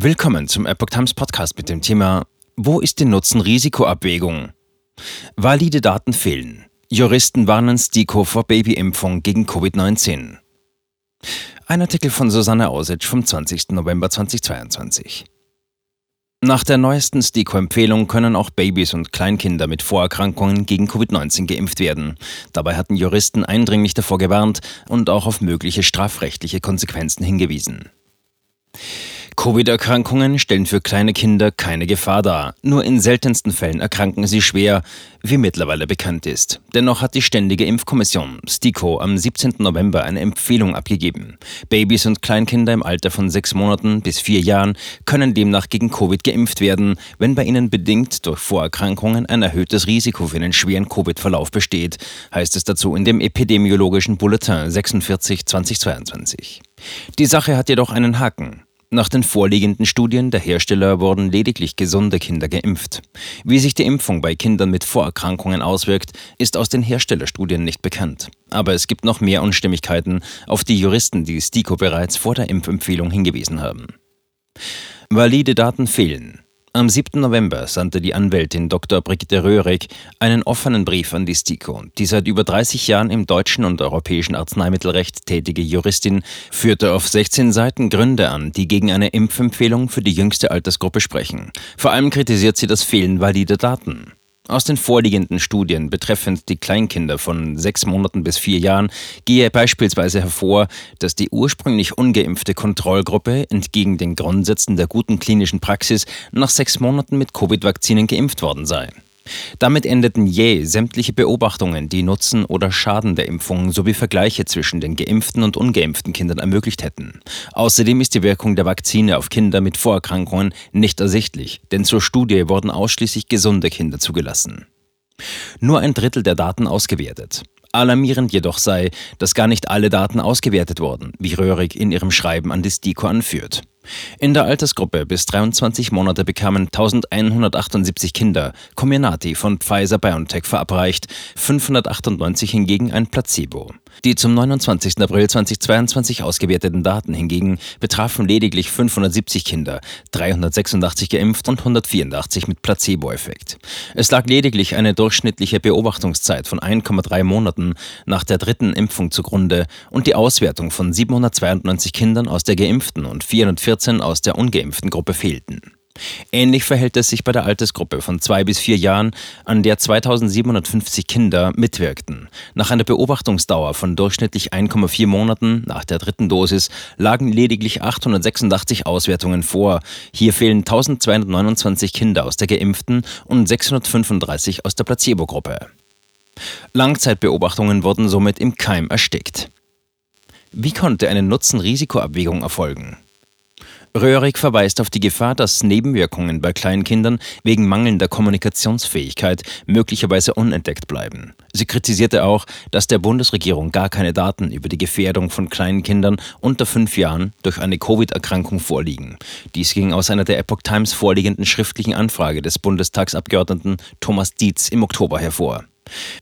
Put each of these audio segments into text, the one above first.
Willkommen zum Epoch Times Podcast mit dem Thema Wo ist die Nutzen-Risiko-Abwägung? Valide Daten fehlen. Juristen warnen STIKO vor Babyimpfung gegen Covid-19. Ein Artikel von Susanne Ausitsch vom 20. November 2022. Nach der neuesten STIKO-Empfehlung können auch Babys und Kleinkinder mit Vorerkrankungen gegen Covid-19 geimpft werden. Dabei hatten Juristen eindringlich davor gewarnt und auch auf mögliche strafrechtliche Konsequenzen hingewiesen. Covid-Erkrankungen stellen für kleine Kinder keine Gefahr dar. Nur in seltensten Fällen erkranken sie schwer, wie mittlerweile bekannt ist. Dennoch hat die Ständige Impfkommission STIKO am 17. November eine Empfehlung abgegeben. Babys und Kleinkinder im Alter von sechs Monaten bis vier Jahren können demnach gegen Covid geimpft werden, wenn bei ihnen bedingt durch Vorerkrankungen ein erhöhtes Risiko für einen schweren Covid-Verlauf besteht, heißt es dazu in dem epidemiologischen Bulletin 46 2022. Die Sache hat jedoch einen Haken. Nach den vorliegenden Studien der Hersteller wurden lediglich gesunde Kinder geimpft. Wie sich die Impfung bei Kindern mit Vorerkrankungen auswirkt, ist aus den Herstellerstudien nicht bekannt. Aber es gibt noch mehr Unstimmigkeiten, auf die Juristen die STIKO bereits vor der Impfempfehlung hingewiesen haben. Valide Daten fehlen. Am 7. November sandte die Anwältin Dr. Brigitte Röhrig einen offenen Brief an die STIKO. Die seit über 30 Jahren im deutschen und europäischen Arzneimittelrecht tätige Juristin führte auf 16 Seiten Gründe an, die gegen eine Impfempfehlung für die jüngste Altersgruppe sprechen. Vor allem kritisiert sie das Fehlen valider Daten. Aus den vorliegenden Studien betreffend die Kleinkinder von sechs Monaten bis vier Jahren gehe beispielsweise hervor, dass die ursprünglich ungeimpfte Kontrollgruppe entgegen den Grundsätzen der guten klinischen Praxis nach sechs Monaten mit Covid-Vakzinen geimpft worden sei. Damit endeten jäh sämtliche Beobachtungen, die Nutzen oder Schaden der Impfungen sowie Vergleiche zwischen den geimpften und ungeimpften Kindern ermöglicht hätten. Außerdem ist die Wirkung der Vakzine auf Kinder mit Vorerkrankungen nicht ersichtlich, denn zur Studie wurden ausschließlich gesunde Kinder zugelassen. Nur ein Drittel der Daten ausgewertet. Alarmierend jedoch sei, dass gar nicht alle Daten ausgewertet wurden, wie Röhrig in ihrem Schreiben an die STIKO anführt. In der Altersgruppe bis 23 Monate bekamen 1178 Kinder Comirnaty von Pfizer-BioNTech verabreicht, 598 hingegen ein Placebo. Die zum 29. April 2022 ausgewerteten Daten hingegen betrafen lediglich 570 Kinder, 386 geimpft und 184 mit Placebo-Effekt. Es lag lediglich eine durchschnittliche Beobachtungszeit von 1,3 Monaten nach der dritten Impfung zugrunde und die Auswertung von 792 Kindern aus der geimpften und 414 aus der ungeimpften Gruppe fehlten. Ähnlich verhält es sich bei der Altersgruppe von zwei bis vier Jahren, an der 2750 Kinder mitwirkten. Nach einer Beobachtungsdauer von durchschnittlich 1,4 Monaten nach der dritten Dosis lagen lediglich 886 Auswertungen vor. Hier fehlen 1229 Kinder aus der geimpften und 635 aus der Placebo-Gruppe. Langzeitbeobachtungen wurden somit im Keim erstickt. Wie konnte eine Nutzen-Risiko-Abwägung erfolgen? Röhrig verweist auf die Gefahr, dass Nebenwirkungen bei Kleinkindern wegen mangelnder Kommunikationsfähigkeit möglicherweise unentdeckt bleiben. Sie kritisierte auch, dass der Bundesregierung gar keine Daten über die Gefährdung von kleinen Kindern unter fünf Jahren durch eine Covid-Erkrankung vorliegen. Dies ging aus einer der Epoch Times vorliegenden schriftlichen Anfrage des Bundestagsabgeordneten Thomas Dietz im Oktober hervor.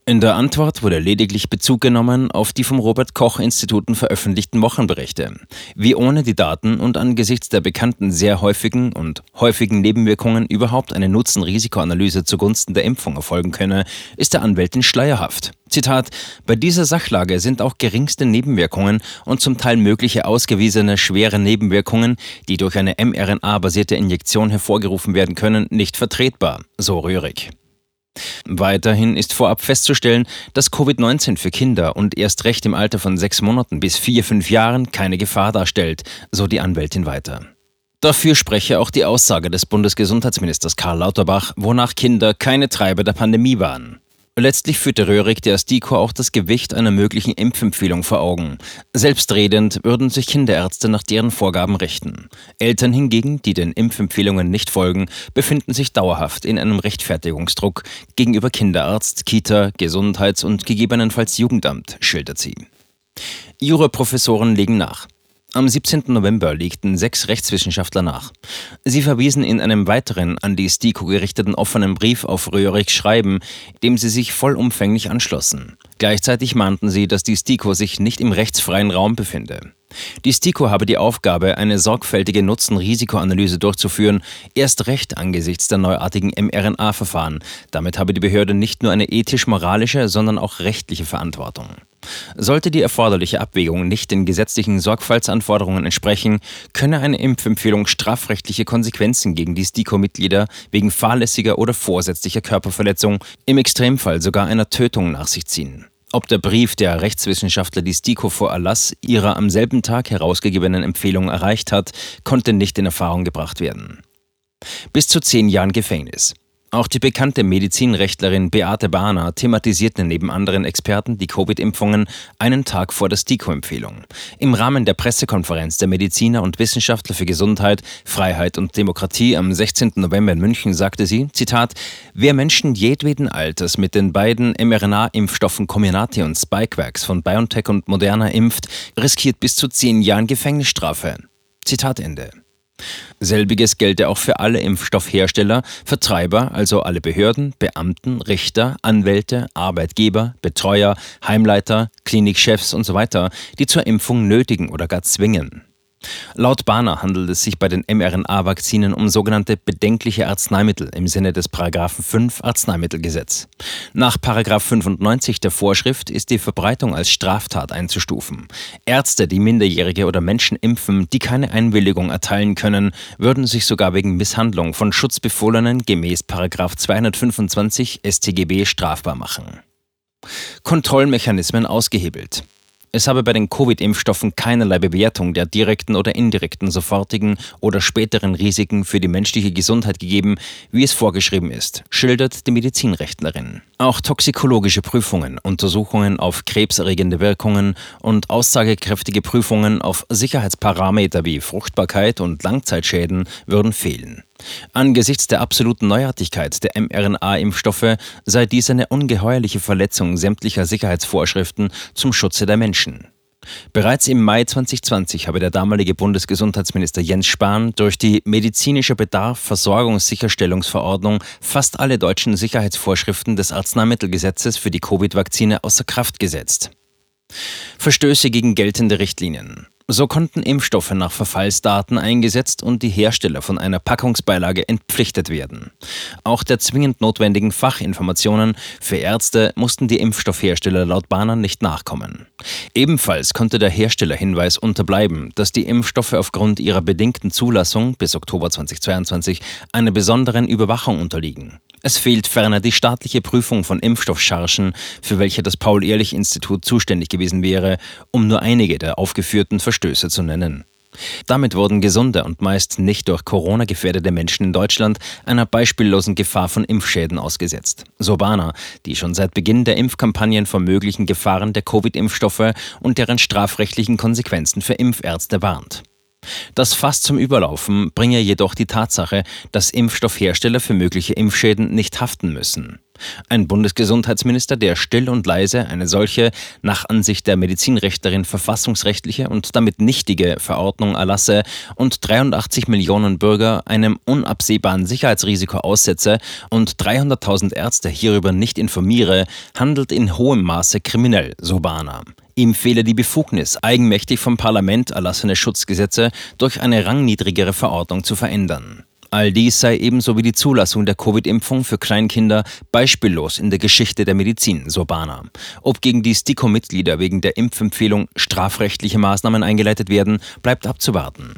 In der Antwort wurde lediglich Bezug genommen auf die vom Robert Koch Instituten veröffentlichten Wochenberichte. Wie ohne die Daten und angesichts der bekannten sehr häufigen und häufigen Nebenwirkungen überhaupt eine Nutzen-Risikoanalyse zugunsten der Impfung erfolgen könne, ist der Anwältin schleierhaft. Zitat, bei dieser Sachlage sind auch geringste Nebenwirkungen und zum Teil mögliche ausgewiesene schwere Nebenwirkungen, die durch eine mRNA-basierte Injektion hervorgerufen werden können, nicht vertretbar, so Röhrig. Weiterhin ist vorab festzustellen, dass Covid-19 für Kinder und erst recht im Alter von sechs Monaten bis vier, fünf Jahren keine Gefahr darstellt, so die Anwältin weiter. Dafür spreche auch die Aussage des Bundesgesundheitsministers Karl Lauterbach, wonach Kinder keine Treiber der Pandemie waren. Letztlich führte Röhrig der STIKO auch das Gewicht einer möglichen Impfempfehlung vor Augen. Selbstredend würden sich Kinderärzte nach deren Vorgaben richten. Eltern hingegen, die den Impfempfehlungen nicht folgen, befinden sich dauerhaft in einem Rechtfertigungsdruck gegenüber Kinderarzt, Kita, Gesundheits- und gegebenenfalls Jugendamt, schildert sie. Juraprofessoren legen nach. Am 17. November legten sechs Rechtswissenschaftler nach. Sie verwiesen in einem weiteren an die STIKO gerichteten offenen Brief auf Röhrigs Schreiben, dem sie sich vollumfänglich anschlossen. Gleichzeitig mahnten sie, dass die STIKO sich nicht im rechtsfreien Raum befinde. Die STIKO habe die Aufgabe, eine sorgfältige Nutzen-Risikoanalyse durchzuführen, erst recht angesichts der neuartigen mRNA-Verfahren. Damit habe die Behörde nicht nur eine ethisch-moralische, sondern auch rechtliche Verantwortung. Sollte die erforderliche Abwägung nicht den gesetzlichen Sorgfaltsanforderungen entsprechen, könne eine Impfempfehlung strafrechtliche Konsequenzen gegen die STIKO-Mitglieder wegen fahrlässiger oder vorsätzlicher Körperverletzung, im Extremfall sogar einer Tötung nach sich ziehen. Ob der Brief der Rechtswissenschaftler die STIKO vor Erlass ihrer am selben Tag herausgegebenen Empfehlung erreicht hat, konnte nicht in Erfahrung gebracht werden. Bis zu zehn Jahren Gefängnis. Auch die bekannte Medizinrechtlerin Beate Bahner thematisierte neben anderen Experten die Covid-Impfungen einen Tag vor der STIKO-Empfehlung. Im Rahmen der Pressekonferenz der Mediziner und Wissenschaftler für Gesundheit, Freiheit und Demokratie am 16. November in München sagte sie, Zitat, wer Menschen jedweden Alters mit den beiden mRNA-Impfstoffen Comirnaty und Spikevax von BioNTech und Moderna impft, riskiert bis zu zehn Jahren Gefängnisstrafe. Zitat Ende. Selbiges gelte auch für alle Impfstoffhersteller, Vertreiber, also alle Behörden, Beamten, Richter, Anwälte, Arbeitgeber, Betreuer, Heimleiter, Klinikchefs usw., so die zur Impfung nötigen oder gar zwingen. Laut Bahner handelt es sich bei den mRNA-Vakzinen um sogenannte bedenkliche Arzneimittel im Sinne des Paragraphen 5 Arzneimittelgesetz. Nach Paragraph 95 der Vorschrift ist die Verbreitung als Straftat einzustufen. Ärzte, die Minderjährige oder Menschen impfen, die keine Einwilligung erteilen können, würden sich sogar wegen Misshandlung von Schutzbefohlenen gemäß Paragraph 225 StGB strafbar machen. Kontrollmechanismen ausgehebelt. Es habe bei den Covid-Impfstoffen keinerlei Bewertung der direkten oder indirekten sofortigen oder späteren Risiken für die menschliche Gesundheit gegeben, wie es vorgeschrieben ist, schildert die Medizinrechtlerin. Auch toxikologische Prüfungen, Untersuchungen auf krebserregende Wirkungen und aussagekräftige Prüfungen auf Sicherheitsparameter wie Fruchtbarkeit und Langzeitschäden würden fehlen. Angesichts der absoluten Neuartigkeit der mRNA-Impfstoffe sei dies eine ungeheuerliche Verletzung sämtlicher Sicherheitsvorschriften zum Schutze der Menschen. Bereits im Mai 2020 habe der damalige Bundesgesundheitsminister Jens Spahn durch die medizinische Bedarf Versorgungssicherstellungsverordnung fast alle deutschen Sicherheitsvorschriften des Arzneimittelgesetzes für die Covid-Vakzine außer Kraft gesetzt. Verstöße gegen geltende Richtlinien. So konnten Impfstoffe nach Verfallsdaten eingesetzt und die Hersteller von einer Packungsbeilage entpflichtet werden. Auch der zwingend notwendigen Fachinformationen für Ärzte mussten die Impfstoffhersteller laut Bahner nicht nachkommen. Ebenfalls konnte der Herstellerhinweis unterbleiben, dass die Impfstoffe aufgrund ihrer bedingten Zulassung bis Oktober 2022 einer besonderen Überwachung unterliegen. Es fehlt ferner die staatliche Prüfung von Impfstoffchargen, für welche das Paul-Ehrlich-Institut zuständig gewesen wäre, um nur einige der aufgeführten Verstöße zu nennen. Damit wurden gesunde und meist nicht durch Corona gefährdete Menschen in Deutschland einer beispiellosen Gefahr von Impfschäden ausgesetzt. Sobana, die schon seit Beginn der Impfkampagnen vor möglichen Gefahren der Covid-Impfstoffe und deren strafrechtlichen Konsequenzen für Impfärzte warnt. Das Fass zum Überlaufen bringe jedoch die Tatsache, dass Impfstoffhersteller für mögliche Impfschäden nicht haften müssen. Ein Bundesgesundheitsminister, der still und leise eine solche, nach Ansicht der Medizinrechtlerin verfassungsrechtliche und damit nichtige Verordnung erlasse und 83 Millionen Bürger einem unabsehbaren Sicherheitsrisiko aussetze und 300.000 Ärzte hierüber nicht informiere, handelt in hohem Maße kriminell, so Bahner. Ihm fehle die Befugnis, eigenmächtig vom Parlament erlassene Schutzgesetze durch eine rangniedrigere Verordnung zu verändern. All dies sei ebenso wie die Zulassung der Covid-Impfung für Kleinkinder beispiellos in der Geschichte der Medizin, so Bahner. Ob gegen die STIKO-Mitglieder wegen der Impfempfehlung strafrechtliche Maßnahmen eingeleitet werden, bleibt abzuwarten.